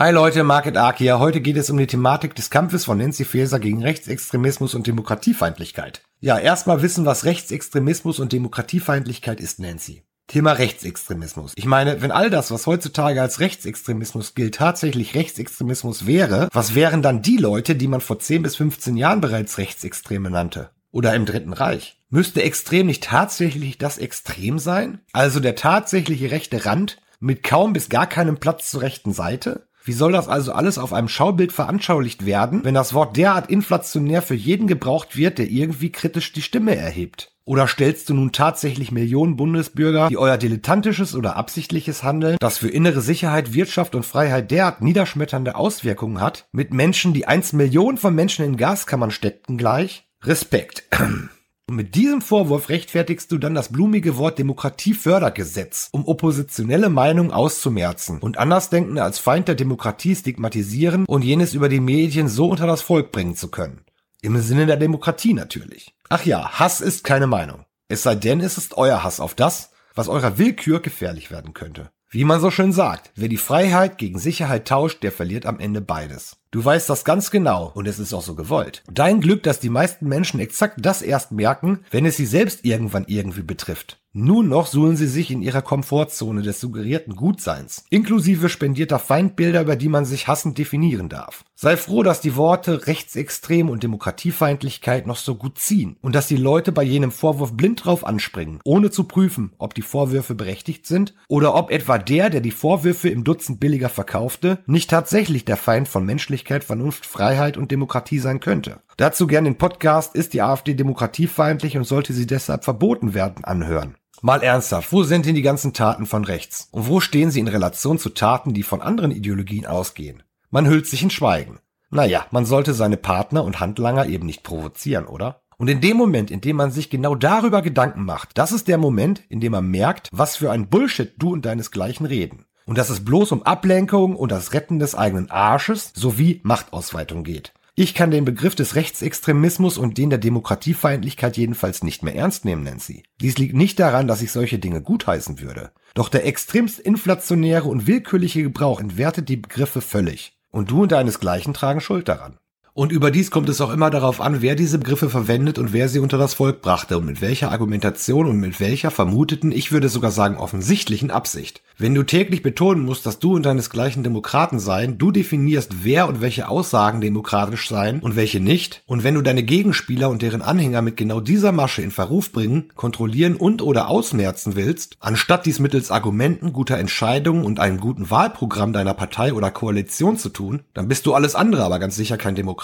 Hi Leute, Market Ark hier. Heute geht es um die Thematik des Kampfes von Nancy Faeser gegen Rechtsextremismus und Demokratiefeindlichkeit. Ja, erstmal wissen, was Rechtsextremismus und Demokratiefeindlichkeit ist, Nancy. Thema Rechtsextremismus. Ich meine, wenn all das, was heutzutage als Rechtsextremismus gilt, tatsächlich Rechtsextremismus wäre, was wären dann die Leute, die man vor 10 bis 15 Jahren bereits Rechtsextreme nannte? Oder im Dritten Reich? Müsste extrem nicht tatsächlich das Extrem sein? Also der tatsächliche rechte Rand mit kaum bis gar keinem Platz zur rechten Seite? Wie soll das also alles auf einem Schaubild veranschaulicht werden, wenn das Wort derart inflationär für jeden gebraucht wird, der irgendwie kritisch die Stimme erhebt? Oder stellst du nun tatsächlich Millionen Bundesbürger, die euer dilettantisches oder absichtliches Handeln, das für innere Sicherheit, Wirtschaft und Freiheit derart niederschmetternde Auswirkungen hat, mit Menschen, die einst Millionen von Menschen in Gaskammern steckten, gleich? Respekt. Und mit diesem Vorwurf rechtfertigst du dann das blumige Wort Demokratiefördergesetz, um oppositionelle Meinungen auszumerzen und Andersdenkende als Feind der Demokratie stigmatisieren und jenes über die Medien so unter das Volk bringen zu können. Im Sinne der Demokratie natürlich. Ach ja, Hass ist keine Meinung. Es sei denn, es ist euer Hass auf das, was eurer Willkür gefährlich werden könnte. Wie man so schön sagt, wer die Freiheit gegen Sicherheit tauscht, der verliert am Ende beides. Du weißt das ganz genau und es ist auch so gewollt. Dein Glück, dass die meisten Menschen exakt das erst merken, wenn es sie selbst irgendwann irgendwie betrifft. Nun noch suhlen sie sich in ihrer Komfortzone des suggerierten Gutseins, inklusive spendierter Feindbilder, über die man sich hassend definieren darf. Sei froh, dass die Worte Rechtsextrem und Demokratiefeindlichkeit noch so gut ziehen und dass die Leute bei jenem Vorwurf blind drauf anspringen, ohne zu prüfen, ob die Vorwürfe berechtigt sind oder ob etwa der, der die Vorwürfe im Dutzend billiger verkaufte, nicht tatsächlich der Feind von Menschlichkeit, Vernunft, Freiheit und Demokratie sein könnte. Dazu gern den Podcast Ist die AfD demokratiefeindlich und sollte sie deshalb verboten werden anhören. Mal ernsthaft, wo sind denn die ganzen Taten von rechts? Und wo stehen sie in Relation zu Taten, die von anderen Ideologien ausgehen? Man hüllt sich in Schweigen. Naja, man sollte seine Partner und Handlanger eben nicht provozieren, oder? Und in dem Moment, in dem man sich genau darüber Gedanken macht, das ist der Moment, in dem man merkt, was für ein Bullshit du und deinesgleichen reden. Und dass es bloß um Ablenkung und das Retten des eigenen Arsches sowie Machtausweitung geht. Ich kann den Begriff des Rechtsextremismus und den der Demokratiefeindlichkeit jedenfalls nicht mehr ernst nehmen, Nancy. Dies liegt nicht daran, dass ich solche Dinge gutheißen würde. Doch der extremst inflationäre und willkürliche Gebrauch entwertet die Begriffe völlig. Und du und deinesgleichen tragen Schuld daran. Und überdies kommt es auch immer darauf an, wer diese Begriffe verwendet und wer sie unter das Volk brachte und mit welcher Argumentation und mit welcher vermuteten, ich würde sogar sagen offensichtlichen Absicht. Wenn du täglich betonen musst, dass du und deinesgleichen Demokraten seien, du definierst, wer und welche Aussagen demokratisch seien und welche nicht, und wenn du deine Gegenspieler und deren Anhänger mit genau dieser Masche in Verruf bringen, kontrollieren und oder ausmerzen willst, anstatt dies mittels Argumenten, guter Entscheidungen und einem guten Wahlprogramm deiner Partei oder Koalition zu tun, dann bist du alles andere, aber ganz sicher kein Demokrat.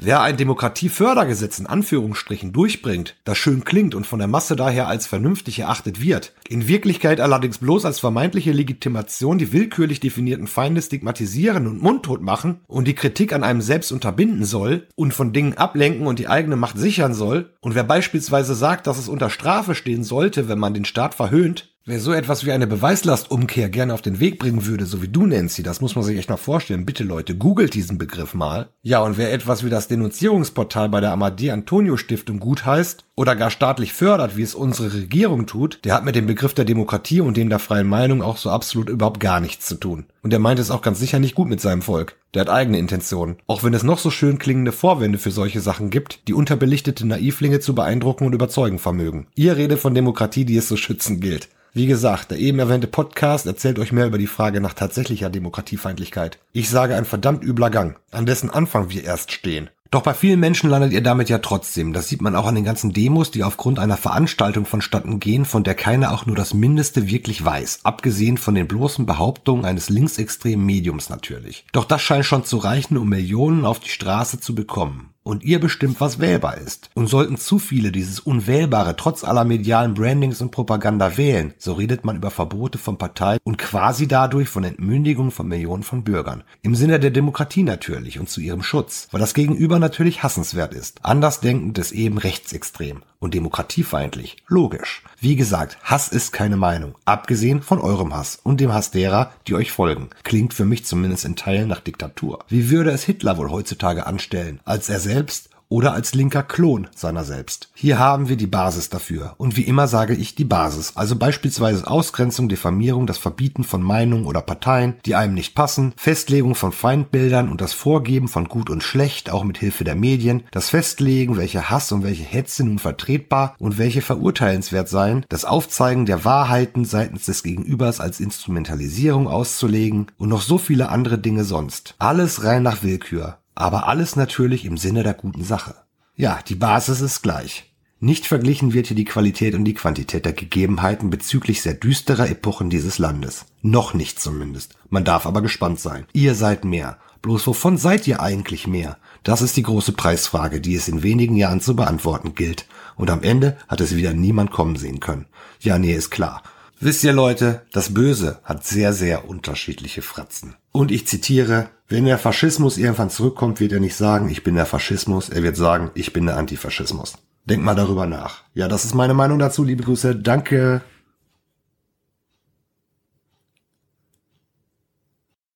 Wer ein Demokratiefördergesetz in Anführungsstrichen durchbringt, das schön klingt und von der Masse daher als vernünftig erachtet wird, in Wirklichkeit allerdings bloß als vermeintliche Legitimation die willkürlich definierten Feinde stigmatisieren und mundtot machen und die Kritik an einem selbst unterbinden soll und von Dingen ablenken und die eigene Macht sichern soll, und wer beispielsweise sagt, dass es unter Strafe stehen sollte, wenn man den Staat verhöhnt, Wer so etwas wie eine Beweislastumkehr gerne auf den Weg bringen würde, so wie du, Nancy, das muss man sich echt mal vorstellen. Bitte Leute, googelt diesen Begriff mal. Ja, und wer etwas wie das Denunzierungsportal bei der Amadee Antonio Stiftung gut heißt oder gar staatlich fördert, wie es unsere Regierung tut, der hat mit dem Begriff der Demokratie und dem der freien Meinung auch so absolut überhaupt gar nichts zu tun. Und der meint es auch ganz sicher nicht gut mit seinem Volk. Der hat eigene Intentionen. Auch wenn es noch so schön klingende Vorwände für solche Sachen gibt, die unterbelichtete Naivlinge zu beeindrucken und überzeugen vermögen. Ihr redet von Demokratie, die es zu schützen gilt. Wie gesagt, der eben erwähnte Podcast erzählt euch mehr über die Frage nach tatsächlicher Demokratiefeindlichkeit. Ich sage ein verdammt übler Gang, an dessen Anfang wir erst stehen. Doch bei vielen Menschen landet ihr damit ja trotzdem. Das sieht man auch an den ganzen Demos, die aufgrund einer Veranstaltung vonstatten gehen, von der keiner auch nur das Mindeste wirklich weiß. Abgesehen von den bloßen Behauptungen eines linksextremen Mediums natürlich. Doch das scheint schon zu reichen, um Millionen auf die Straße zu bekommen und ihr bestimmt, was wählbar ist. Und sollten zu viele dieses Unwählbare trotz aller medialen Brandings und Propaganda wählen, so redet man über Verbote von Parteien und quasi dadurch von Entmündigung von Millionen von Bürgern. Im Sinne der Demokratie natürlich und zu ihrem Schutz, weil das Gegenüber natürlich hassenswert ist. Andersdenkend ist eben rechtsextrem und demokratiefeindlich. Logisch. Wie gesagt, Hass ist keine Meinung, abgesehen von eurem Hass und dem Hass derer, die euch folgen. Klingt für mich zumindest in Teilen nach Diktatur. Wie würde es Hitler wohl heutzutage anstellen, als er selbst oder als linker Klon seiner selbst. Hier haben wir die Basis dafür. Und wie immer sage ich die Basis. Also beispielsweise Ausgrenzung, Diffamierung, das Verbieten von Meinungen oder Parteien, die einem nicht passen, Festlegung von Feindbildern und das Vorgeben von Gut und Schlecht, auch mit Hilfe der Medien, das Festlegen, welche Hass und welche Hetze nun vertretbar und welche verurteilenswert seien, das Aufzeigen der Wahrheiten seitens des Gegenübers als Instrumentalisierung auszulegen und noch so viele andere Dinge sonst. Alles rein nach Willkür. Aber alles natürlich im Sinne der guten Sache. Ja, die Basis ist gleich. Nicht verglichen wird hier die Qualität und die Quantität der Gegebenheiten bezüglich sehr düsterer Epochen dieses Landes. Noch nicht zumindest. Man darf aber gespannt sein. Ihr seid mehr. Bloß wovon seid ihr eigentlich mehr? Das ist die große Preisfrage, die es in wenigen Jahren zu beantworten gilt. Und am Ende hat es wieder niemand kommen sehen können. Ja, nee, ist klar. Wisst ihr Leute, das Böse hat sehr, sehr unterschiedliche Fratzen. Und ich zitiere, wenn der Faschismus irgendwann zurückkommt, wird er nicht sagen, ich bin der Faschismus, er wird sagen, ich bin der Antifaschismus. Denkt mal darüber nach. Ja, das ist meine Meinung dazu. Liebe Grüße. Danke.